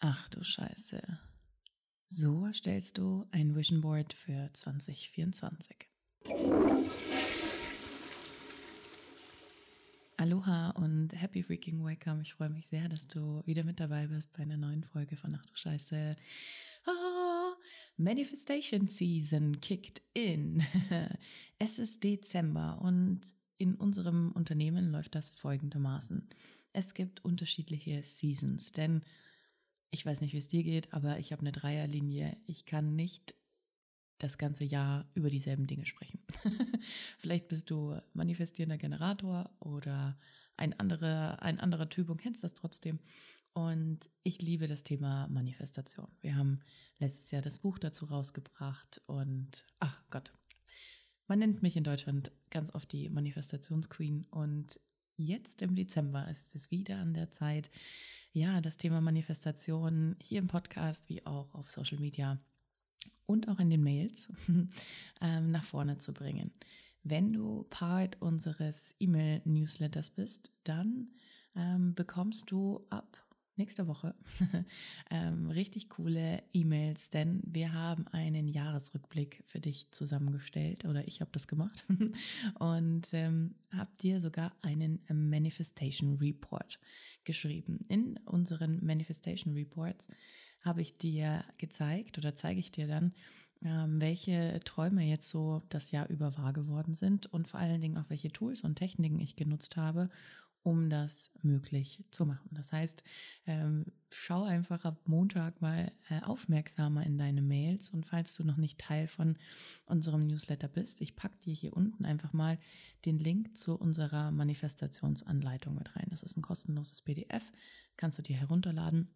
Ach du Scheiße. So erstellst du ein Vision Board für 2024. Aloha und happy freaking welcome. Ich freue mich sehr, dass du wieder mit dabei bist bei einer neuen Folge von Ach du Scheiße. Oh, Manifestation Season kicked in. es ist Dezember und in unserem Unternehmen läuft das folgendermaßen. Es gibt unterschiedliche Seasons, denn ich weiß nicht, wie es dir geht, aber ich habe eine Dreierlinie. Ich kann nicht das ganze Jahr über dieselben Dinge sprechen. Vielleicht bist du manifestierender Generator oder ein anderer, ein anderer Typ und kennst das trotzdem. Und ich liebe das Thema Manifestation. Wir haben letztes Jahr das Buch dazu rausgebracht und ach Gott, man nennt mich in Deutschland ganz oft die Manifestationsqueen und jetzt im Dezember ist es wieder an der Zeit, ja, das Thema Manifestation hier im Podcast wie auch auf Social Media und auch in den Mails ähm, nach vorne zu bringen. Wenn du Part unseres E-Mail-Newsletters bist, dann ähm, bekommst du ab nächste Woche ähm, richtig coole E-Mails, denn wir haben einen Jahresrückblick für dich zusammengestellt oder ich habe das gemacht und ähm, habe dir sogar einen Manifestation Report geschrieben. In unseren Manifestation Reports habe ich dir gezeigt oder zeige ich dir dann, ähm, welche Träume jetzt so das Jahr über wahr geworden sind und vor allen Dingen auch welche Tools und Techniken ich genutzt habe, um das möglich zu machen. Das heißt, ähm, schau einfach ab Montag mal äh, aufmerksamer in deine Mails und falls du noch nicht Teil von unserem Newsletter bist, ich packe dir hier unten einfach mal den Link zu unserer Manifestationsanleitung mit rein. Das ist ein kostenloses PDF, kannst du dir herunterladen.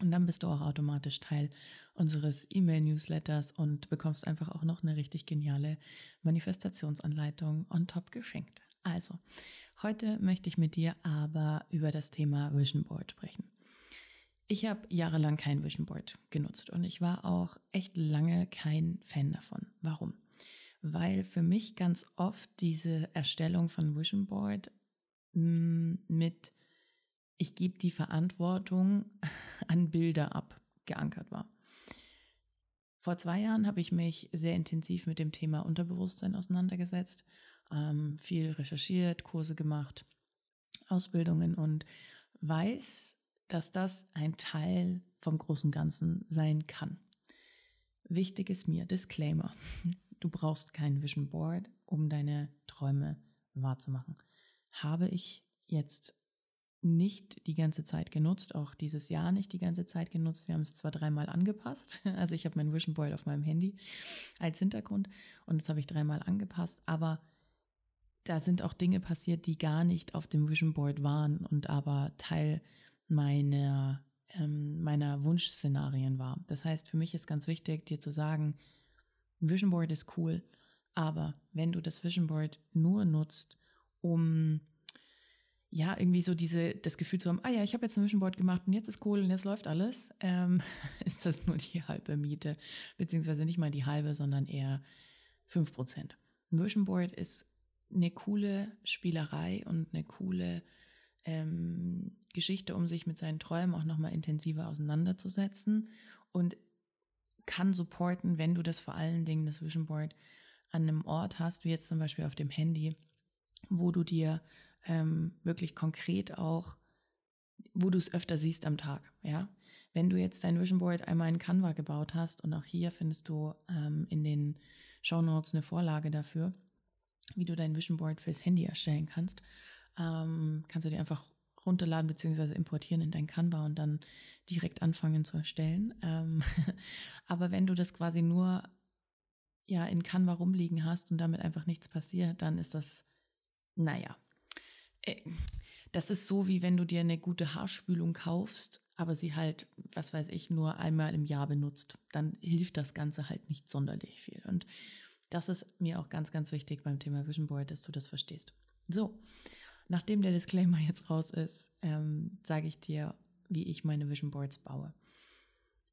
Und dann bist du auch automatisch Teil unseres E-Mail-Newsletters und bekommst einfach auch noch eine richtig geniale Manifestationsanleitung on top geschenkt. Also, heute möchte ich mit dir aber über das Thema Vision Board sprechen. Ich habe jahrelang kein Vision Board genutzt und ich war auch echt lange kein Fan davon. Warum? Weil für mich ganz oft diese Erstellung von Vision Board mm, mit ich gebe die Verantwortung an Bilder ab geankert war. Vor zwei Jahren habe ich mich sehr intensiv mit dem Thema Unterbewusstsein auseinandergesetzt ähm, viel recherchiert, Kurse gemacht, Ausbildungen und weiß, dass das ein Teil vom großen Ganzen sein kann. Wichtig ist mir, Disclaimer, du brauchst kein Vision Board, um deine Träume wahrzumachen. Habe ich jetzt nicht die ganze Zeit genutzt, auch dieses Jahr nicht die ganze Zeit genutzt. Wir haben es zwar dreimal angepasst, also ich habe mein Vision Board auf meinem Handy als Hintergrund und das habe ich dreimal angepasst, aber da sind auch Dinge passiert, die gar nicht auf dem Vision Board waren und aber Teil meiner, ähm, meiner Wunschszenarien war. Das heißt, für mich ist ganz wichtig, dir zu sagen, Vision Board ist cool, aber wenn du das Vision Board nur nutzt, um ja, irgendwie so diese, das Gefühl zu haben, ah ja, ich habe jetzt ein Vision Board gemacht und jetzt ist cool und jetzt läuft alles, ähm, ist das nur die halbe Miete, beziehungsweise nicht mal die halbe, sondern eher fünf Prozent. Ein Vision Board ist eine coole Spielerei und eine coole ähm, Geschichte, um sich mit seinen Träumen auch nochmal intensiver auseinanderzusetzen und kann supporten, wenn du das vor allen Dingen, das Vision Board, an einem Ort hast, wie jetzt zum Beispiel auf dem Handy, wo du dir ähm, wirklich konkret auch, wo du es öfter siehst am Tag, ja. Wenn du jetzt dein Vision Board einmal in Canva gebaut hast und auch hier findest du ähm, in den Show Notes eine Vorlage dafür, wie du dein Vision Board fürs Handy erstellen kannst. Ähm, kannst du dir einfach runterladen bzw. importieren in dein Canva und dann direkt anfangen zu erstellen. Ähm, aber wenn du das quasi nur ja in Canva rumliegen hast und damit einfach nichts passiert, dann ist das, naja, äh, das ist so wie wenn du dir eine gute Haarspülung kaufst, aber sie halt, was weiß ich, nur einmal im Jahr benutzt. Dann hilft das Ganze halt nicht sonderlich viel. Und das ist mir auch ganz, ganz wichtig beim Thema Vision Board, dass du das verstehst. So, nachdem der Disclaimer jetzt raus ist, ähm, sage ich dir, wie ich meine Vision Boards baue.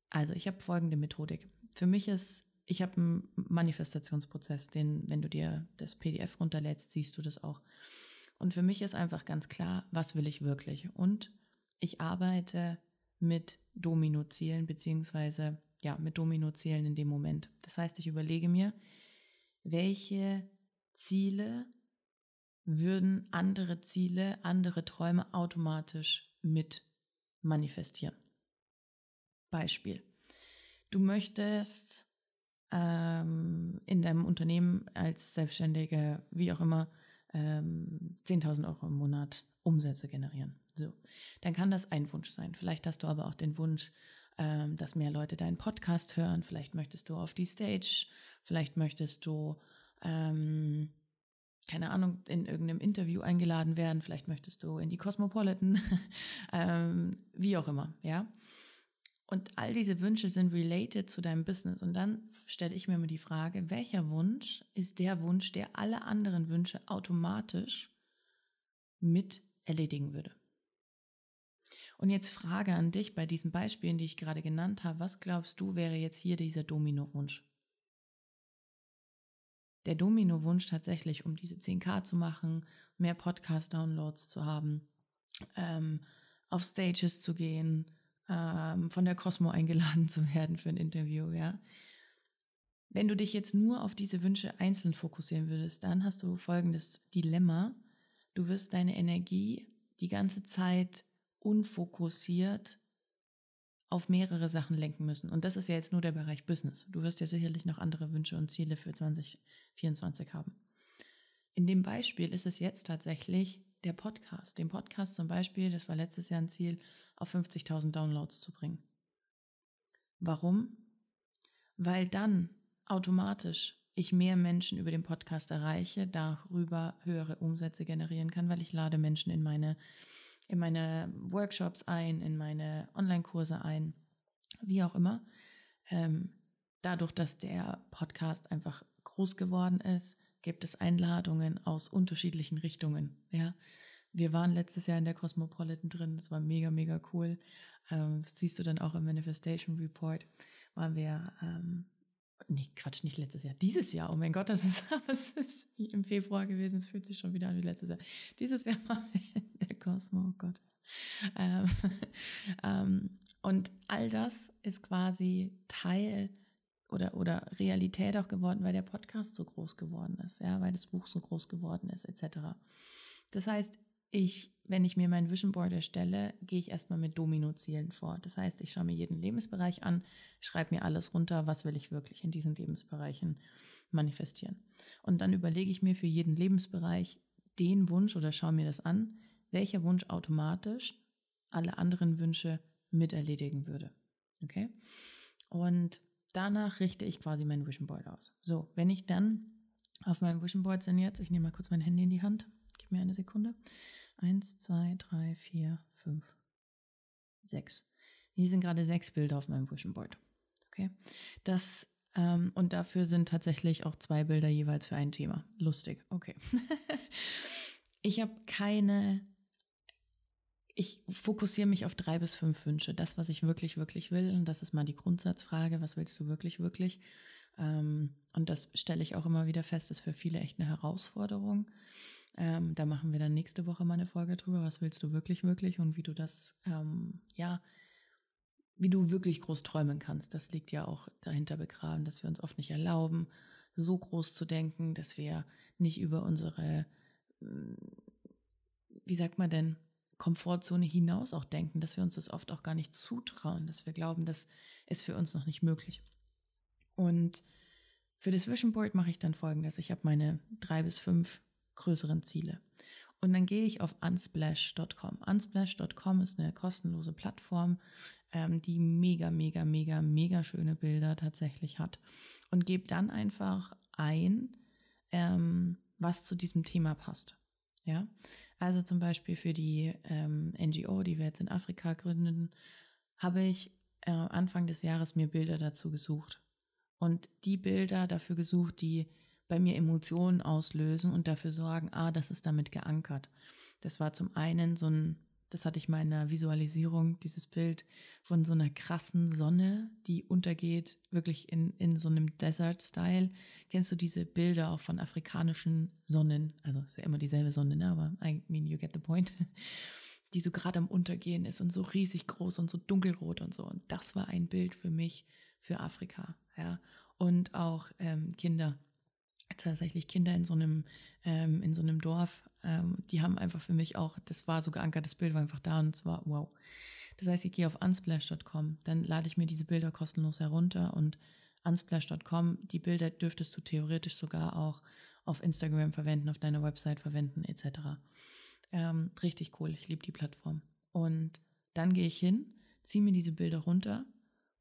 Also ich habe folgende Methodik. Für mich ist, ich habe einen Manifestationsprozess, den, wenn du dir das PDF runterlädst, siehst du das auch. Und für mich ist einfach ganz klar, was will ich wirklich. Und ich arbeite mit Domino-Zielen, beziehungsweise ja, mit Domino-Zielen in dem Moment. Das heißt, ich überlege mir, welche Ziele würden andere Ziele, andere Träume automatisch mit manifestieren. Beispiel. Du möchtest ähm, in deinem Unternehmen als Selbstständige, wie auch immer, ähm, 10.000 Euro im Monat Umsätze generieren. So, dann kann das ein Wunsch sein. Vielleicht hast du aber auch den Wunsch, ähm, dass mehr Leute deinen Podcast hören. Vielleicht möchtest du auf die Stage. Vielleicht möchtest du, ähm, keine Ahnung, in irgendeinem Interview eingeladen werden. Vielleicht möchtest du in die Cosmopolitan. ähm, wie auch immer, ja. Und all diese Wünsche sind related zu deinem Business. Und dann stelle ich mir immer die Frage, welcher Wunsch ist der Wunsch, der alle anderen Wünsche automatisch mit erledigen würde? Und jetzt Frage an dich bei diesen Beispielen, die ich gerade genannt habe. Was glaubst du, wäre jetzt hier dieser Domino-Wunsch? Der Domino-Wunsch tatsächlich, um diese 10k zu machen, mehr Podcast-Downloads zu haben, ähm, auf Stages zu gehen, ähm, von der Cosmo eingeladen zu werden für ein Interview, ja. Wenn du dich jetzt nur auf diese Wünsche einzeln fokussieren würdest, dann hast du folgendes Dilemma. Du wirst deine Energie die ganze Zeit unfokussiert auf mehrere Sachen lenken müssen. Und das ist ja jetzt nur der Bereich Business. Du wirst ja sicherlich noch andere Wünsche und Ziele für 2024 haben. In dem Beispiel ist es jetzt tatsächlich der Podcast. Den Podcast zum Beispiel, das war letztes Jahr ein Ziel, auf 50.000 Downloads zu bringen. Warum? Weil dann automatisch ich mehr Menschen über den Podcast erreiche, darüber höhere Umsätze generieren kann, weil ich lade Menschen in meine, in meine Workshops ein, in meine Online-Kurse ein, wie auch immer. Ähm, dadurch, dass der Podcast einfach groß geworden ist, gibt es Einladungen aus unterschiedlichen Richtungen. Ja, wir waren letztes Jahr in der Cosmopolitan drin. Das war mega, mega cool. Ähm, siehst du dann auch im Manifestation Report. Waren wir, ähm, nee, Quatsch, nicht letztes Jahr, dieses Jahr. Oh mein Gott, das ist, das ist im Februar gewesen. Es fühlt sich schon wieder an wie letztes Jahr. Dieses Jahr waren wir Cosmo, oh Gott. Ähm, ähm, und all das ist quasi Teil oder, oder Realität auch geworden, weil der Podcast so groß geworden ist, ja, weil das Buch so groß geworden ist, etc. Das heißt, ich, wenn ich mir mein Vision Board erstelle, gehe ich erstmal mit Domino-Zielen vor. Das heißt, ich schaue mir jeden Lebensbereich an, schreibe mir alles runter, was will ich wirklich in diesen Lebensbereichen manifestieren. Und dann überlege ich mir für jeden Lebensbereich den Wunsch oder schaue mir das an, welcher Wunsch automatisch alle anderen Wünsche mit erledigen würde. Okay? Und danach richte ich quasi mein Vision Board aus. So, wenn ich dann auf meinem Vision Board sind jetzt, ich nehme mal kurz mein Handy in die Hand, gib mir eine Sekunde. Eins, zwei, drei, vier, fünf, sechs. Hier sind gerade sechs Bilder auf meinem Vision Board. Okay. Das, ähm, und dafür sind tatsächlich auch zwei Bilder jeweils für ein Thema. Lustig. Okay. ich habe keine ich fokussiere mich auf drei bis fünf Wünsche. Das, was ich wirklich, wirklich will. Und das ist mal die Grundsatzfrage. Was willst du wirklich, wirklich? Ähm, und das stelle ich auch immer wieder fest, ist für viele echt eine Herausforderung. Ähm, da machen wir dann nächste Woche mal eine Folge drüber. Was willst du wirklich, wirklich? Und wie du das, ähm, ja, wie du wirklich groß träumen kannst. Das liegt ja auch dahinter begraben, dass wir uns oft nicht erlauben, so groß zu denken, dass wir nicht über unsere, wie sagt man denn, Komfortzone hinaus auch denken, dass wir uns das oft auch gar nicht zutrauen, dass wir glauben, das ist für uns noch nicht möglich. Und für das Vision Board mache ich dann folgendes. Ich habe meine drei bis fünf größeren Ziele. Und dann gehe ich auf unsplash.com. Unsplash.com ist eine kostenlose Plattform, ähm, die mega, mega, mega, mega schöne Bilder tatsächlich hat. Und gebe dann einfach ein, ähm, was zu diesem Thema passt. Ja, also zum Beispiel für die ähm, NGO, die wir jetzt in Afrika gründen, habe ich äh, Anfang des Jahres mir Bilder dazu gesucht. Und die Bilder dafür gesucht, die bei mir Emotionen auslösen und dafür sorgen, ah, das ist damit geankert. Das war zum einen so ein das hatte ich mal in einer Visualisierung, dieses Bild von so einer krassen Sonne, die untergeht, wirklich in, in so einem Desert-Style. Kennst du diese Bilder auch von afrikanischen Sonnen? Also ist ja immer dieselbe Sonne, ne? aber I mean, you get the point. die so gerade am Untergehen ist und so riesig groß und so dunkelrot und so. Und das war ein Bild für mich für Afrika, ja. Und auch ähm, Kinder, tatsächlich Kinder in so einem, ähm, in so einem Dorf, ähm, die haben einfach für mich auch, das war so geankert, das Bild war einfach da und es war wow. Das heißt, ich gehe auf unsplash.com, dann lade ich mir diese Bilder kostenlos herunter und unsplash.com, die Bilder dürftest du theoretisch sogar auch auf Instagram verwenden, auf deiner Website verwenden, etc. Ähm, richtig cool, ich liebe die Plattform. Und dann gehe ich hin, ziehe mir diese Bilder runter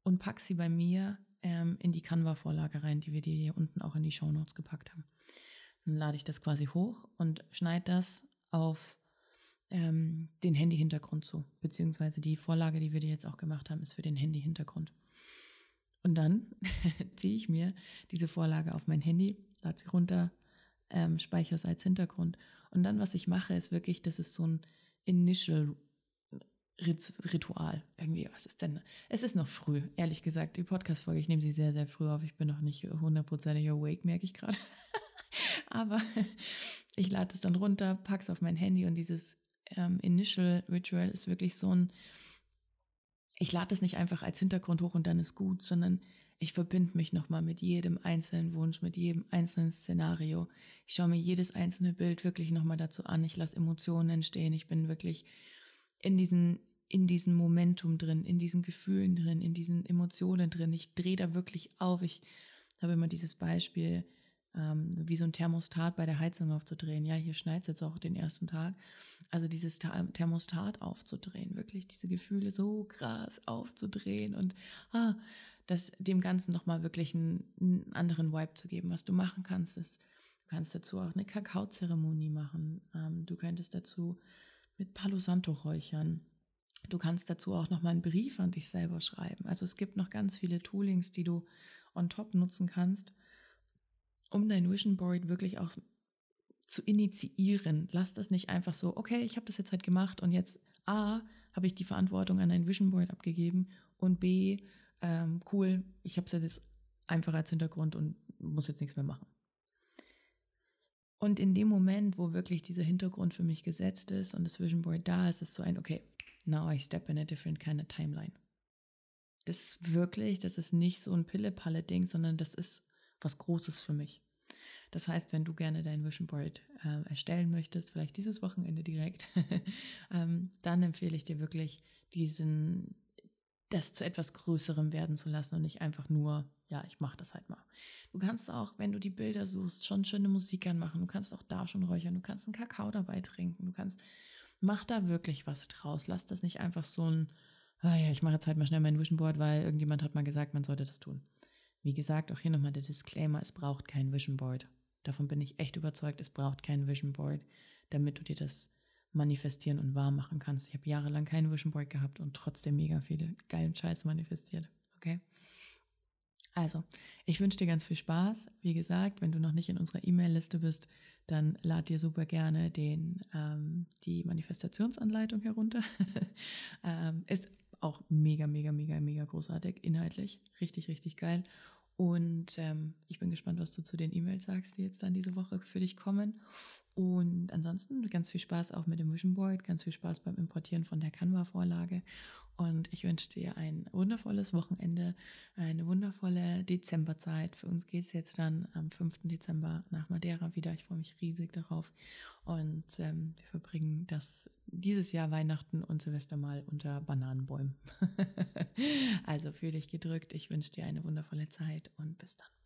und packe sie bei mir ähm, in die Canva-Vorlage rein, die wir dir hier unten auch in die Show Notes gepackt haben. Dann lade ich das quasi hoch und schneide das auf ähm, den Handy-Hintergrund zu. Beziehungsweise die Vorlage, die wir dir jetzt auch gemacht haben, ist für den Handy-Hintergrund. Und dann ziehe ich mir diese Vorlage auf mein Handy, lade sie runter, ähm, speichere es als Hintergrund. Und dann, was ich mache, ist wirklich, das ist so ein Initial Ritual. Irgendwie, was ist denn? Es ist noch früh, ehrlich gesagt. Die Podcast-Folge, ich nehme sie sehr, sehr früh auf. Ich bin noch nicht hundertprozentig awake, merke ich gerade. Aber ich lade es dann runter, packe es auf mein Handy und dieses ähm, Initial Ritual ist wirklich so ein, ich lade es nicht einfach als Hintergrund hoch und dann ist gut, sondern ich verbinde mich nochmal mit jedem einzelnen Wunsch, mit jedem einzelnen Szenario. Ich schaue mir jedes einzelne Bild wirklich nochmal dazu an. Ich lasse Emotionen entstehen. Ich bin wirklich in diesem, in diesem Momentum drin, in diesen Gefühlen drin, in diesen Emotionen drin. Ich drehe da wirklich auf. Ich habe immer dieses Beispiel, ähm, wie so ein Thermostat bei der Heizung aufzudrehen. Ja, hier schneit es jetzt auch den ersten Tag. Also dieses Thermostat aufzudrehen, wirklich diese Gefühle so krass aufzudrehen und ah, das dem Ganzen nochmal wirklich einen, einen, anderen Vibe zu geben. Was du machen kannst, ist, du kannst dazu auch eine Kakaozeremonie machen. Ähm, du könntest dazu mit Palo Santo räuchern. Du kannst dazu auch nochmal einen Brief an dich selber schreiben. Also es gibt noch ganz viele Toolings, die du on top nutzen kannst um dein Vision Board wirklich auch zu initiieren. Lass das nicht einfach so, okay, ich habe das jetzt halt gemacht und jetzt A, habe ich die Verantwortung an dein Vision Board abgegeben und B, ähm, cool, ich habe es jetzt einfach als Hintergrund und muss jetzt nichts mehr machen. Und in dem Moment, wo wirklich dieser Hintergrund für mich gesetzt ist und das Vision Board da ist, ist so ein, okay, now I step in a different kind of timeline. Das ist wirklich, das ist nicht so ein Pille-Palle-Ding, sondern das ist was Großes für mich. Das heißt, wenn du gerne dein Vision Board äh, erstellen möchtest, vielleicht dieses Wochenende direkt, ähm, dann empfehle ich dir wirklich, diesen, das zu etwas Größerem werden zu lassen und nicht einfach nur, ja, ich mache das halt mal. Du kannst auch, wenn du die Bilder suchst, schon schöne Musik anmachen. Du kannst auch da schon räuchern. Du kannst einen Kakao dabei trinken. Du kannst, mach da wirklich was draus. Lass das nicht einfach so ein, ah ja, ich mache jetzt halt mal schnell mein Vision Board, weil irgendjemand hat mal gesagt, man sollte das tun. Wie gesagt, auch hier nochmal der Disclaimer, es braucht kein Vision Board. Davon bin ich echt überzeugt, es braucht kein Vision Board, damit du dir das manifestieren und wahr machen kannst. Ich habe jahrelang kein Vision Board gehabt und trotzdem mega viele geilen Scheiß manifestiert. Okay? Also, ich wünsche dir ganz viel Spaß. Wie gesagt, wenn du noch nicht in unserer E-Mail-Liste bist, dann lad dir super gerne den, ähm, die Manifestationsanleitung herunter. ähm, ist auch mega, mega, mega, mega großartig, inhaltlich. Richtig, richtig geil. Und ähm, ich bin gespannt, was du zu den E-Mails sagst, die jetzt dann diese Woche für dich kommen. Und ansonsten ganz viel Spaß auch mit dem Vision Board, ganz viel Spaß beim Importieren von der Canva-Vorlage. Und ich wünsche dir ein wundervolles Wochenende, eine wundervolle Dezemberzeit. Für uns geht es jetzt dann am 5. Dezember nach Madeira wieder. Ich freue mich riesig darauf. Und ähm, wir verbringen das dieses Jahr Weihnachten und Silvester mal unter Bananenbäumen. also für dich gedrückt. Ich wünsche dir eine wundervolle Zeit und bis dann.